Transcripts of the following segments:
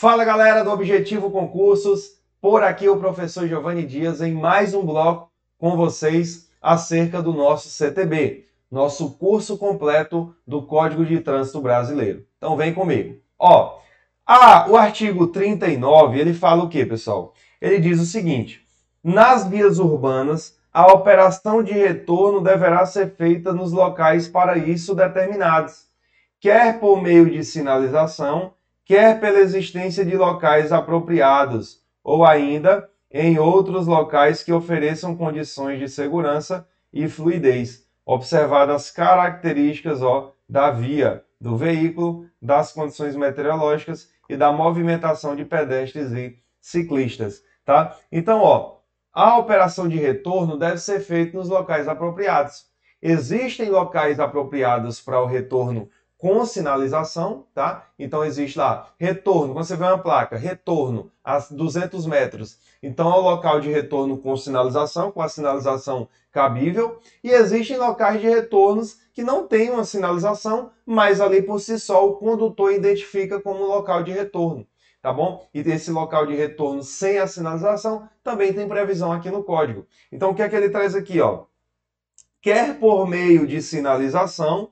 Fala galera do Objetivo Concursos, por aqui o professor Giovanni Dias em mais um bloco com vocês acerca do nosso CTB, nosso curso completo do Código de Trânsito Brasileiro. Então vem comigo. Ó, ah, o artigo 39, ele fala o que, pessoal? Ele diz o seguinte: nas vias urbanas, a operação de retorno deverá ser feita nos locais para isso determinados, quer por meio de sinalização, quer pela existência de locais apropriados, ou ainda em outros locais que ofereçam condições de segurança e fluidez, observadas as características ó, da via, do veículo, das condições meteorológicas e da movimentação de pedestres e ciclistas, tá? Então, ó, a operação de retorno deve ser feita nos locais apropriados. Existem locais apropriados para o retorno com sinalização, tá? Então existe lá retorno, quando você vê uma placa, retorno a 200 metros, então é o local de retorno com sinalização, com a sinalização cabível, e existem locais de retornos que não têm uma sinalização, mas ali por si só o condutor identifica como local de retorno, tá bom? E esse local de retorno sem a sinalização também tem previsão aqui no código. Então o que é que ele traz aqui, ó? Quer por meio de sinalização,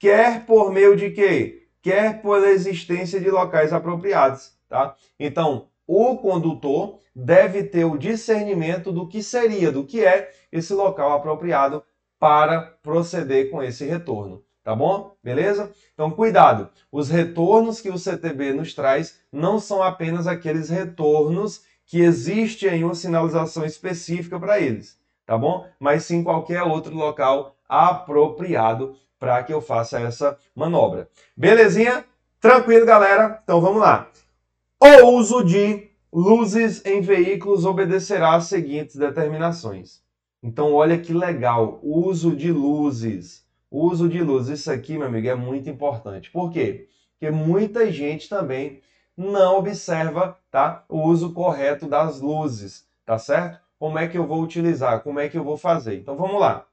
quer por meio de quê? Quer pela existência de locais apropriados, tá? Então, o condutor deve ter o discernimento do que seria, do que é esse local apropriado para proceder com esse retorno. Tá bom? Beleza? Então, cuidado. Os retornos que o CTB nos traz não são apenas aqueles retornos que existe em uma sinalização específica para eles, tá bom? Mas sim qualquer outro local apropriado para que eu faça essa manobra. Belezinha? Tranquilo, galera? Então vamos lá. O uso de luzes em veículos obedecerá às seguintes determinações. Então, olha que legal. Uso de luzes. Uso de luzes. Isso aqui, meu amigo, é muito importante. Por quê? Porque muita gente também não observa tá, o uso correto das luzes. Tá certo? Como é que eu vou utilizar? Como é que eu vou fazer? Então, vamos lá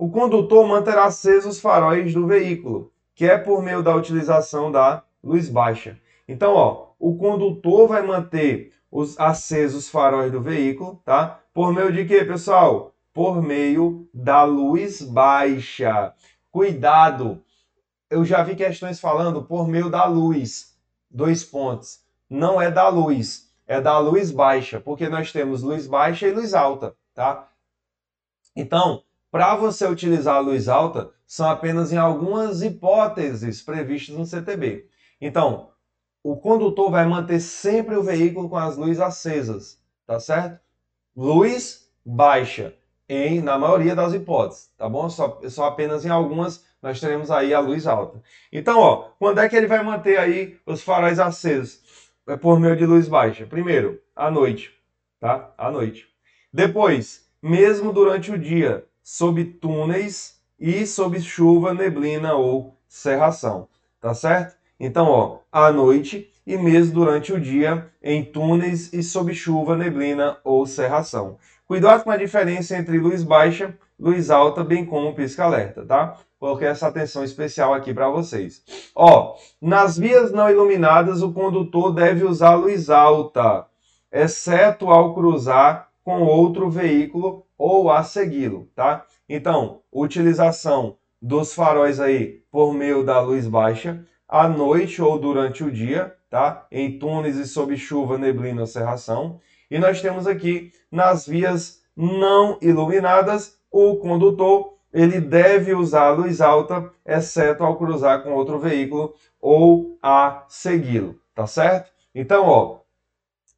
o condutor manterá acesos os faróis do veículo, que é por meio da utilização da luz baixa. Então, ó, o condutor vai manter os acesos faróis do veículo, tá? Por meio de quê, pessoal? Por meio da luz baixa. Cuidado! Eu já vi questões falando por meio da luz. Dois pontos. Não é da luz, é da luz baixa, porque nós temos luz baixa e luz alta, tá? Então, para você utilizar a luz alta, são apenas em algumas hipóteses previstas no CTB. Então, o condutor vai manter sempre o veículo com as luzes acesas, tá certo? Luz baixa, em, na maioria das hipóteses, tá bom? Só, só apenas em algumas nós teremos aí a luz alta. Então, ó, quando é que ele vai manter aí os faróis acesos? É por meio de luz baixa. Primeiro, à noite, tá? À noite. Depois, mesmo durante o dia, sob túneis e sob chuva, neblina ou cerração, tá certo? Então, ó, à noite e mesmo durante o dia em túneis e sob chuva, neblina ou cerração. Cuidado com a diferença entre luz baixa, luz alta, bem como pisca-alerta, tá? Coloquei essa atenção especial aqui para vocês. Ó, nas vias não iluminadas, o condutor deve usar luz alta, exceto ao cruzar com outro veículo ou a segui-lo, tá? Então, utilização dos faróis aí por meio da luz baixa, à noite ou durante o dia, tá? Em túneis e sob chuva, neblina ou cerração. E nós temos aqui nas vias não iluminadas, o condutor ele deve usar a luz alta, exceto ao cruzar com outro veículo ou a segui-lo, tá certo? Então, ó,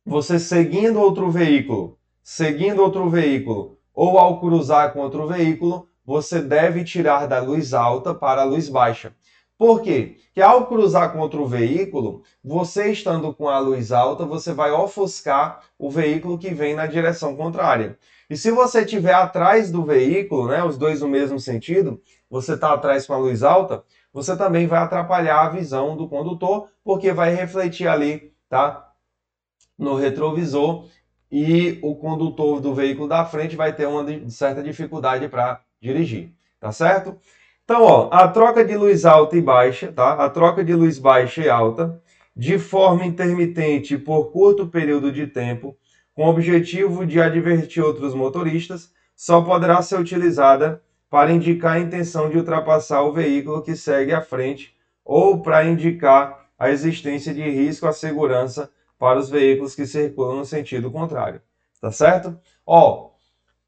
você seguindo outro veículo, seguindo outro veículo ou ao cruzar com outro veículo, você deve tirar da luz alta para a luz baixa. Por quê? Porque ao cruzar com outro veículo, você estando com a luz alta, você vai ofuscar o veículo que vem na direção contrária. E se você estiver atrás do veículo, né, os dois no mesmo sentido, você está atrás com a luz alta, você também vai atrapalhar a visão do condutor, porque vai refletir ali, tá? No retrovisor e o condutor do veículo da frente vai ter uma certa dificuldade para dirigir, tá certo? Então, ó, a troca de luz alta e baixa, tá? A troca de luz baixa e alta, de forma intermitente por curto período de tempo, com o objetivo de advertir outros motoristas, só poderá ser utilizada para indicar a intenção de ultrapassar o veículo que segue à frente ou para indicar a existência de risco à segurança para os veículos que circulam no sentido contrário. Tá certo? Ó,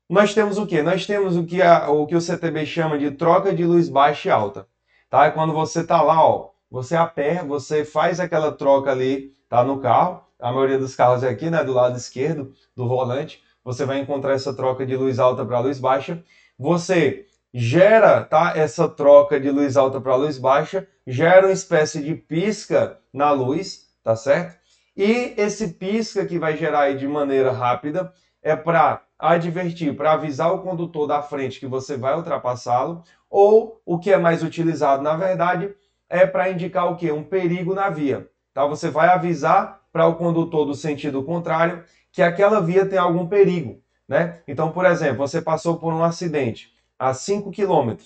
nós temos o que? Nós temos o que, a, o que o CTB chama de troca de luz baixa e alta. Tá? É quando você está lá, ó, você aperta, você faz aquela troca ali, tá no carro. A maioria dos carros é aqui, né, do lado esquerdo do volante. Você vai encontrar essa troca de luz alta para luz baixa. Você gera, tá, essa troca de luz alta para luz baixa, gera uma espécie de pisca na luz, tá certo? E esse pisca que vai gerar aí de maneira rápida é para advertir, para avisar o condutor da frente que você vai ultrapassá-lo, ou o que é mais utilizado na verdade é para indicar o que? Um perigo na via. Tá? Você vai avisar para o condutor do sentido contrário que aquela via tem algum perigo. Né? Então, por exemplo, você passou por um acidente a 5 km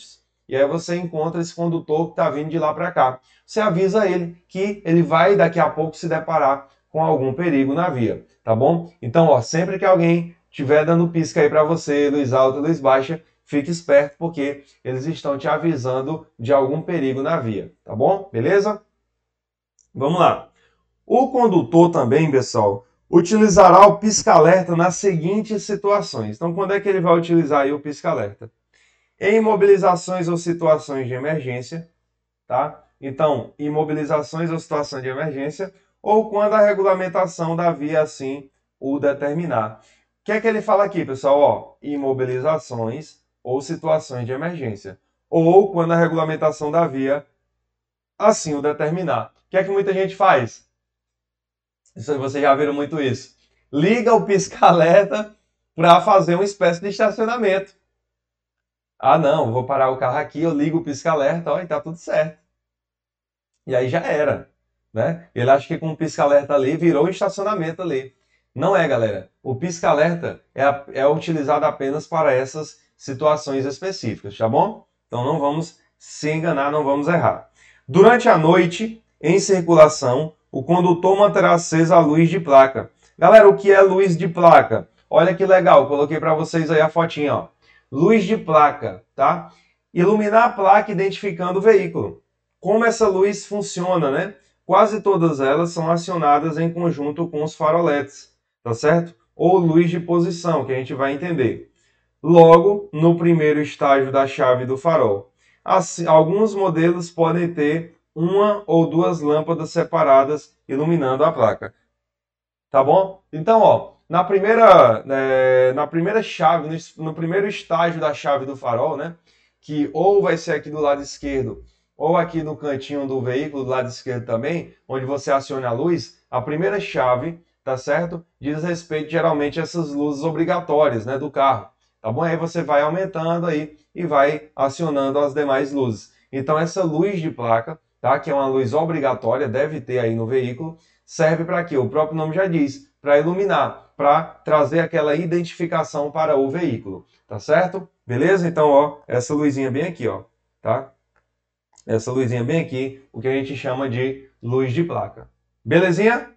e aí você encontra esse condutor que está vindo de lá para cá. Você avisa ele que ele vai daqui a pouco se deparar com algum perigo na via, tá bom? Então, ó, sempre que alguém estiver dando pisca aí para você, luz alta, luz baixa, fique esperto porque eles estão te avisando de algum perigo na via, tá bom? Beleza? Vamos lá. O condutor também, pessoal, utilizará o pisca-alerta nas seguintes situações. Então, quando é que ele vai utilizar aí o pisca-alerta? Em imobilizações ou situações de emergência, tá? Então, imobilizações ou situação de emergência, ou quando a regulamentação da via assim o determinar. O que é que ele fala aqui, pessoal? Ó, imobilizações ou situações de emergência, ou quando a regulamentação da via assim o determinar. O que é que muita gente faz? Vocês já viram muito isso. Liga o pisca-alerta para fazer uma espécie de estacionamento. Ah, não, vou parar o carro aqui, eu ligo o pisca-alerta, e tá tudo certo. E aí já era né? Ele acha que com o pisca-alerta ali virou um estacionamento ali. Não é, galera. O pisca-alerta é, é utilizado apenas para essas situações específicas, tá bom? Então não vamos se enganar, não vamos errar. Durante a noite, em circulação, o condutor manterá acesa a luz de placa. Galera, o que é luz de placa? Olha que legal, coloquei para vocês aí a fotinha, ó. Luz de placa, tá? Iluminar a placa identificando o veículo. Como essa luz funciona, né? Quase todas elas são acionadas em conjunto com os faroletes, tá certo? Ou luz de posição, que a gente vai entender. Logo, no primeiro estágio da chave do farol. Assim, alguns modelos podem ter uma ou duas lâmpadas separadas iluminando a placa. Tá bom? Então, ó, na primeira, é, na primeira chave, no, no primeiro estágio da chave do farol, né? Que ou vai ser aqui do lado esquerdo ou aqui no cantinho do veículo, do lado esquerdo também, onde você aciona a luz, a primeira chave, tá certo? Diz respeito geralmente a essas luzes obrigatórias, né, do carro. Tá bom? Aí você vai aumentando aí e vai acionando as demais luzes. Então essa luz de placa, tá? Que é uma luz obrigatória, deve ter aí no veículo, serve para quê? O próprio nome já diz, para iluminar, para trazer aquela identificação para o veículo, tá certo? Beleza? Então, ó, essa luzinha bem aqui, ó, tá? Essa luzinha bem aqui, o que a gente chama de luz de placa. Belezinha?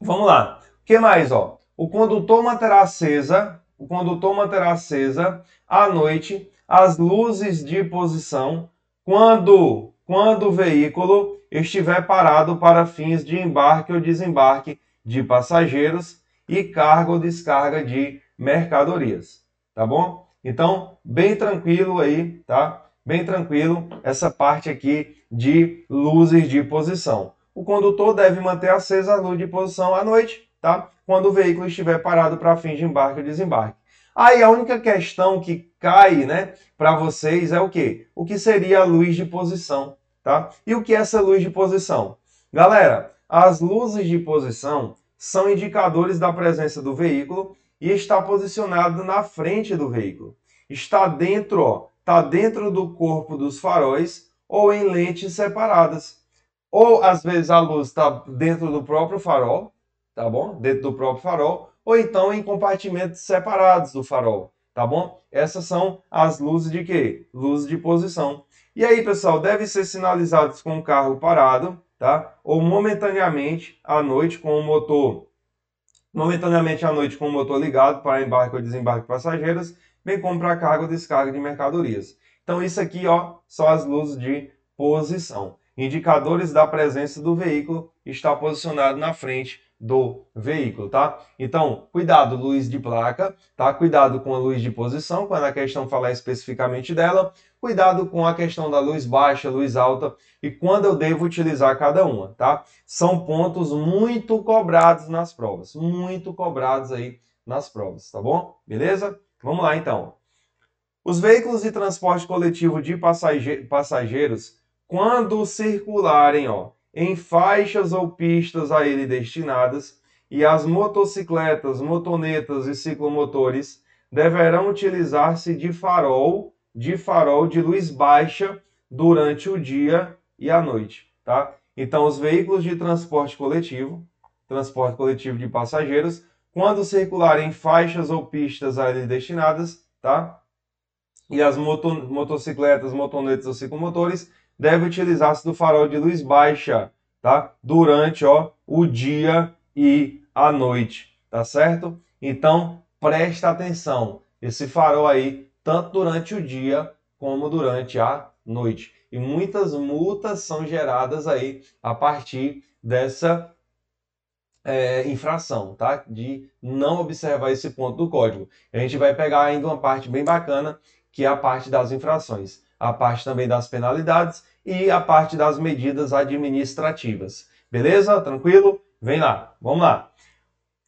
Vamos lá. O que mais, ó? O condutor manterá acesa, o condutor manterá acesa à noite as luzes de posição quando quando o veículo estiver parado para fins de embarque ou desembarque de passageiros e carga ou descarga de mercadorias, tá bom? Então, bem tranquilo aí, tá? Bem tranquilo essa parte aqui de luzes de posição. O condutor deve manter acesa a luz de posição à noite, tá? Quando o veículo estiver parado para fins de embarque ou desembarque. Aí a única questão que cai, né, para vocês é o quê? O que seria a luz de posição, tá? E o que é essa luz de posição? Galera, as luzes de posição são indicadores da presença do veículo e está posicionado na frente do veículo. Está dentro, ó, está dentro do corpo dos faróis ou em lentes separadas. Ou às vezes a luz está dentro do próprio farol, tá bom? Dentro do próprio farol, ou então em compartimentos separados do farol, tá bom? Essas são as luzes de quê? Luzes de posição. E aí, pessoal, devem ser sinalizados com o carro parado, tá? Ou momentaneamente à noite com o motor momentaneamente à noite com o motor ligado para embarque ou desembarque de passageiros, bem como para carga ou descarga de mercadorias. Então isso aqui, ó, são as luzes de posição. Indicadores da presença do veículo está posicionado na frente do veículo, tá? Então, cuidado, luz de placa, tá? Cuidado com a luz de posição, quando a questão falar especificamente dela. Cuidado com a questão da luz baixa, luz alta e quando eu devo utilizar cada uma, tá? São pontos muito cobrados nas provas, muito cobrados aí nas provas, tá bom? Beleza? Vamos lá então. Os veículos de transporte coletivo de passageiros, quando circularem, ó, em faixas ou pistas a ele destinadas, e as motocicletas, motonetas e ciclomotores deverão utilizar-se de farol, de farol de luz baixa durante o dia e a noite, tá? Então, os veículos de transporte coletivo, transporte coletivo de passageiros, quando circularem em faixas ou pistas a ele destinadas, tá? E as moto motocicletas, motonetas ou ciclomotores deve utilizar-se do farol de luz baixa, tá? Durante, ó, o dia e a noite, tá certo? Então, presta atenção. Esse farol aí, tanto durante o dia como durante a noite. E muitas multas são geradas aí a partir dessa é, infração, tá? De não observar esse ponto do código. A gente vai pegar ainda uma parte bem bacana, que é a parte das infrações, a parte também das penalidades e a parte das medidas administrativas. Beleza? Tranquilo? Vem lá, vamos lá.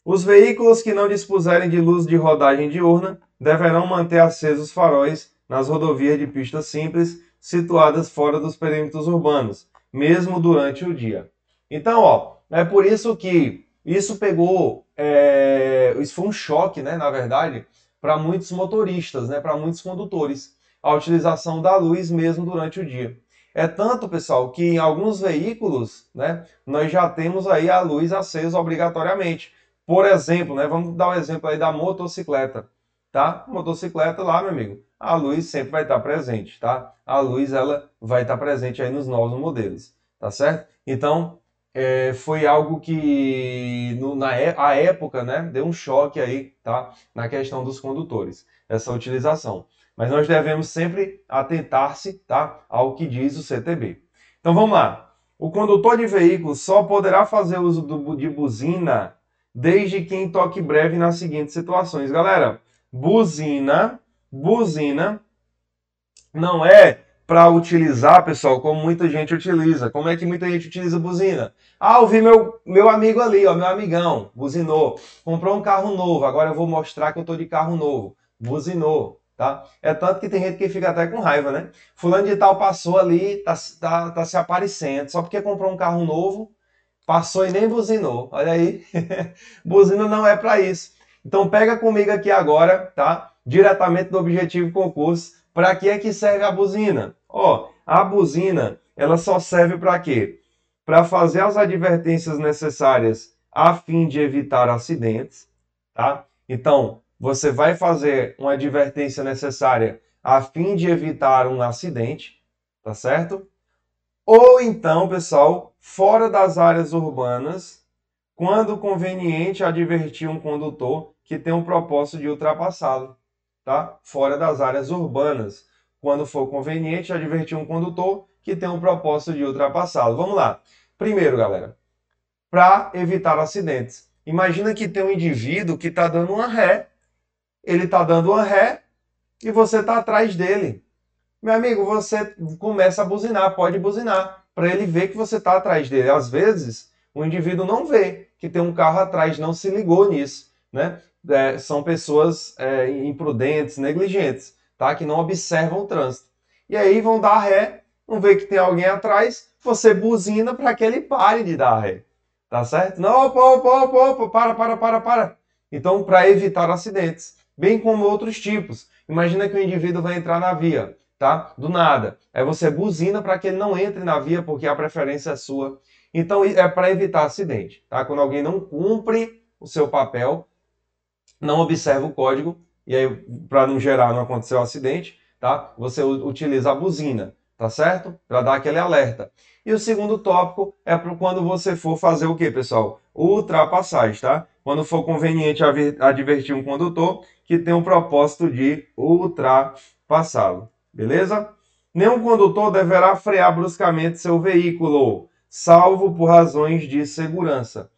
Os veículos que não dispuserem de luz de rodagem diurna deverão manter acesos faróis nas rodovias de pista simples situadas fora dos perímetros urbanos, mesmo durante o dia. Então, ó, é por isso que isso pegou, é, isso foi um choque, né, na verdade, para muitos motoristas, né, para muitos condutores, a utilização da luz mesmo durante o dia. É tanto, pessoal, que em alguns veículos, né, nós já temos aí a luz acesa obrigatoriamente. Por exemplo, né, vamos dar o um exemplo aí da motocicleta, tá? Motocicleta lá, meu amigo, a luz sempre vai estar presente, tá? A luz, ela vai estar presente aí nos novos modelos, tá certo? Então, é, foi algo que no, na é, a época, né, deu um choque aí, tá? Na questão dos condutores, essa utilização mas nós devemos sempre atentar-se tá, ao que diz o CTB. Então vamos lá. O condutor de veículo só poderá fazer uso do, de buzina desde que em toque breve nas seguintes situações. Galera, buzina, buzina não é para utilizar, pessoal, como muita gente utiliza. Como é que muita gente utiliza buzina? Ah, eu vi meu, meu amigo ali, ó, meu amigão, buzinou. Comprou um carro novo, agora eu vou mostrar que eu estou de carro novo. Buzinou tá? É tanto que tem gente que fica até com raiva, né? Fulano de tal passou ali, tá, tá, tá se aparecendo, só porque comprou um carro novo, passou e nem buzinou. Olha aí, buzina não é para isso. Então pega comigo aqui agora, tá? Diretamente do objetivo concurso. Para que é que serve a buzina? Ó, a buzina, ela só serve para quê? Para fazer as advertências necessárias a fim de evitar acidentes, tá? Então, você vai fazer uma advertência necessária a fim de evitar um acidente, tá certo? Ou então, pessoal, fora das áreas urbanas, quando conveniente advertir um condutor que tem um propósito de ultrapassá-lo, tá? Fora das áreas urbanas, quando for conveniente advertir um condutor que tem um propósito de ultrapassá-lo. Vamos lá. Primeiro, galera, para evitar acidentes. Imagina que tem um indivíduo que está dando uma ré ele está dando uma ré e você está atrás dele. Meu amigo, você começa a buzinar, pode buzinar, para ele ver que você está atrás dele. Às vezes, o indivíduo não vê que tem um carro atrás, não se ligou nisso. Né? É, são pessoas é, imprudentes, negligentes, tá? que não observam o trânsito. E aí vão dar ré, não vê que tem alguém atrás, você buzina para que ele pare de dar ré. Tá certo? Não, opa, opa, opa, opa, para, para, para, para. Então, para evitar acidentes bem como outros tipos. Imagina que o indivíduo vai entrar na via, tá? Do nada. Aí você buzina para que ele não entre na via porque a preferência é sua. Então é para evitar acidente, tá? Quando alguém não cumpre o seu papel, não observa o código e aí para não gerar, não acontecer um acidente, tá? Você utiliza a buzina tá certo? Para dar aquele alerta. E o segundo tópico é para quando você for fazer o que, pessoal? Ultrapassagem, tá? Quando for conveniente advertir um condutor que tem o propósito de ultrapassá-lo. Beleza? Nenhum condutor deverá frear bruscamente seu veículo, salvo por razões de segurança.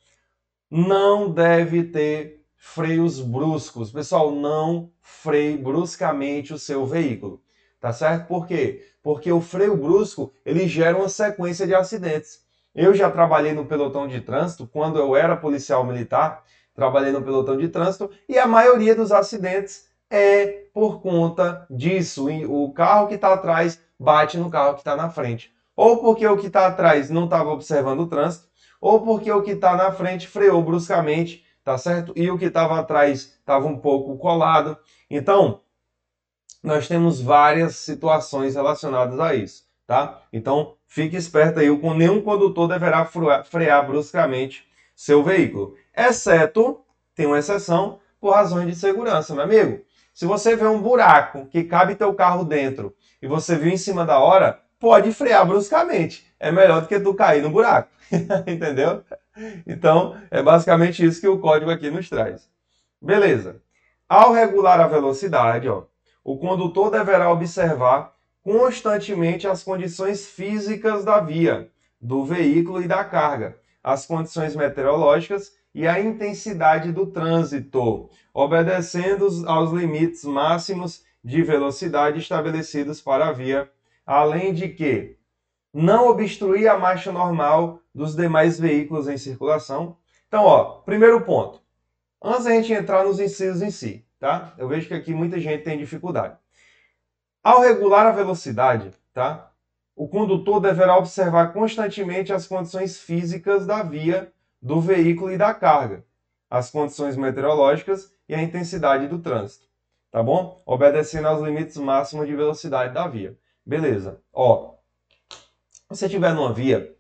Não deve ter freios bruscos. Pessoal, não freie bruscamente o seu veículo. Tá certo? Por quê? Porque o freio brusco, ele gera uma sequência de acidentes. Eu já trabalhei no pelotão de trânsito quando eu era policial militar, trabalhei no pelotão de trânsito e a maioria dos acidentes é por conta disso. O carro que está atrás bate no carro que está na frente. Ou porque o que está atrás não estava observando o trânsito, ou porque o que está na frente freou bruscamente, tá certo? E o que estava atrás estava um pouco colado. Então, nós temos várias situações relacionadas a isso, tá? Então, fique esperto aí, nenhum condutor deverá frear bruscamente seu veículo, exceto, tem uma exceção, por razões de segurança, meu amigo. Se você vê um buraco que cabe teu carro dentro e você viu em cima da hora, pode frear bruscamente. É melhor do que tu cair no buraco. Entendeu? Então, é basicamente isso que o código aqui nos traz. Beleza. Ao regular a velocidade, ó, o condutor deverá observar constantemente as condições físicas da via, do veículo e da carga, as condições meteorológicas e a intensidade do trânsito, obedecendo aos limites máximos de velocidade estabelecidos para a via, além de que não obstruir a marcha normal dos demais veículos em circulação. Então, ó, primeiro ponto. Antes da gente entrar nos incisos em si, tá? Eu vejo que aqui muita gente tem dificuldade. Ao regular a velocidade, tá? O condutor deverá observar constantemente as condições físicas da via, do veículo e da carga, as condições meteorológicas e a intensidade do trânsito tá bom? Obedecendo aos limites máximos de velocidade da via. Beleza. Ó, se você estiver numa via,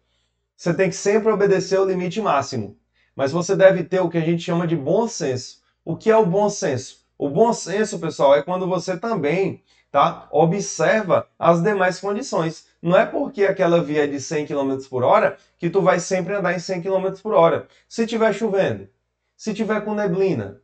você tem que sempre obedecer o limite máximo. Mas você deve ter o que a gente chama de bom senso. O que é o bom senso? O bom senso, pessoal, é quando você também tá, observa as demais condições. Não é porque aquela via é de 100 km por hora que tu vai sempre andar em 100 km por hora. Se tiver chovendo, se tiver com neblina,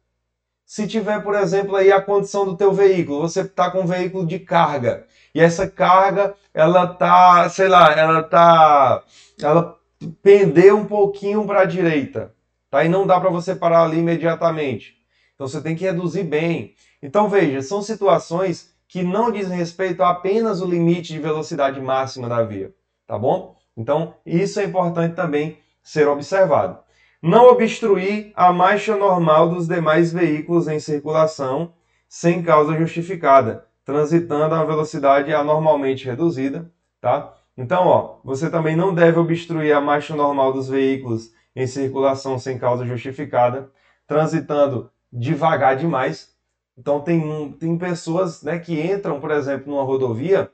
se tiver, por exemplo, aí a condição do teu veículo, você está com um veículo de carga e essa carga, ela tá, sei lá, ela tá, ela pendeu um pouquinho para a direita, tá? E não dá para você parar ali imediatamente. Então você tem que reduzir bem. Então veja, são situações que não dizem respeito apenas o limite de velocidade máxima da via, tá bom? Então isso é importante também ser observado não obstruir a marcha normal dos demais veículos em circulação sem causa justificada, transitando a velocidade anormalmente reduzida, tá? Então, ó, você também não deve obstruir a marcha normal dos veículos em circulação sem causa justificada, transitando devagar demais. Então, tem, tem pessoas né, que entram, por exemplo, numa rodovia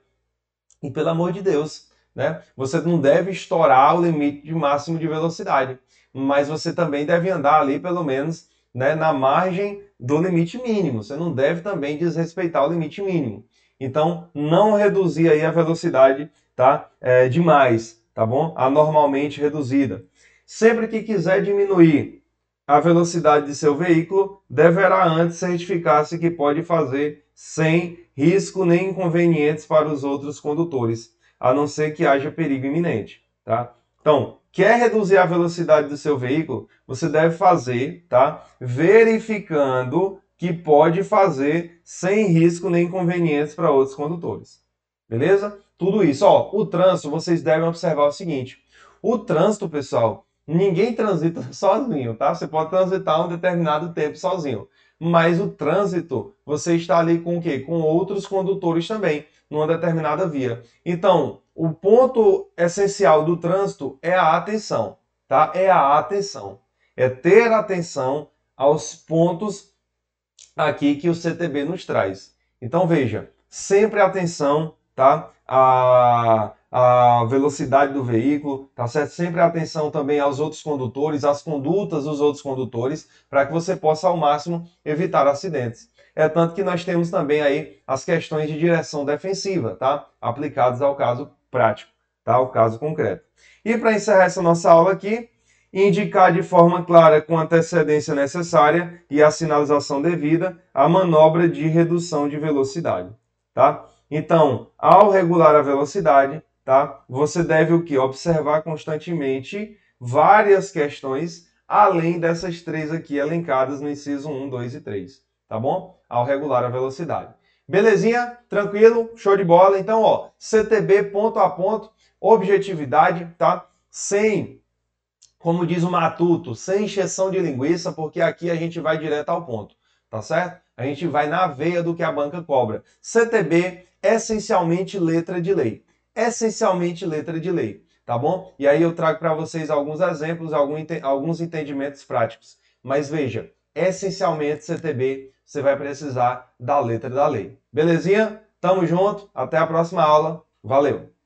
e, pelo amor de Deus, né, você não deve estourar o limite de máximo de velocidade mas você também deve andar ali pelo menos né, na margem do limite mínimo. Você não deve também desrespeitar o limite mínimo. Então, não reduzir aí a velocidade tá, é, demais, tá bom? Anormalmente reduzida. Sempre que quiser diminuir a velocidade de seu veículo, deverá antes certificar-se que pode fazer sem risco nem inconvenientes para os outros condutores, a não ser que haja perigo iminente, tá? Então, quer reduzir a velocidade do seu veículo, você deve fazer, tá? Verificando que pode fazer sem risco nem inconvenientes para outros condutores. Beleza? Tudo isso. Ó, o trânsito, vocês devem observar o seguinte. O trânsito, pessoal, ninguém transita sozinho, tá? Você pode transitar um determinado tempo sozinho. Mas o trânsito, você está ali com o quê? Com outros condutores também, numa determinada via. Então, o ponto essencial do trânsito é a atenção, tá? É a atenção. É ter atenção aos pontos aqui que o CTB nos traz. Então veja, sempre atenção, tá? A, a velocidade do veículo, tá certo? Sempre atenção também aos outros condutores, às condutas dos outros condutores, para que você possa ao máximo evitar acidentes. É tanto que nós temos também aí as questões de direção defensiva, tá? Aplicadas ao caso prático, tá? Ao caso concreto. E para encerrar essa nossa aula aqui, indicar de forma clara, com antecedência necessária e a sinalização devida, a manobra de redução de velocidade, tá? Então, ao regular a velocidade, tá? Você deve o que? Observar constantemente várias questões além dessas três aqui elencadas no inciso 1, 2 e 3, tá bom? Ao regular a velocidade. Belezinha? Tranquilo? Show de bola? Então, ó, CTB ponto a ponto, objetividade, tá? Sem, como diz o Matuto, sem encheção de linguiça, porque aqui a gente vai direto ao ponto, tá certo? A gente vai na veia do que a banca cobra. CTB, essencialmente letra de lei essencialmente letra de lei, tá bom? E aí eu trago para vocês alguns exemplos, alguns entendimentos práticos. Mas veja, essencialmente CTB, você vai precisar da letra da lei. Belezinha? Tamo junto, até a próxima aula. Valeu!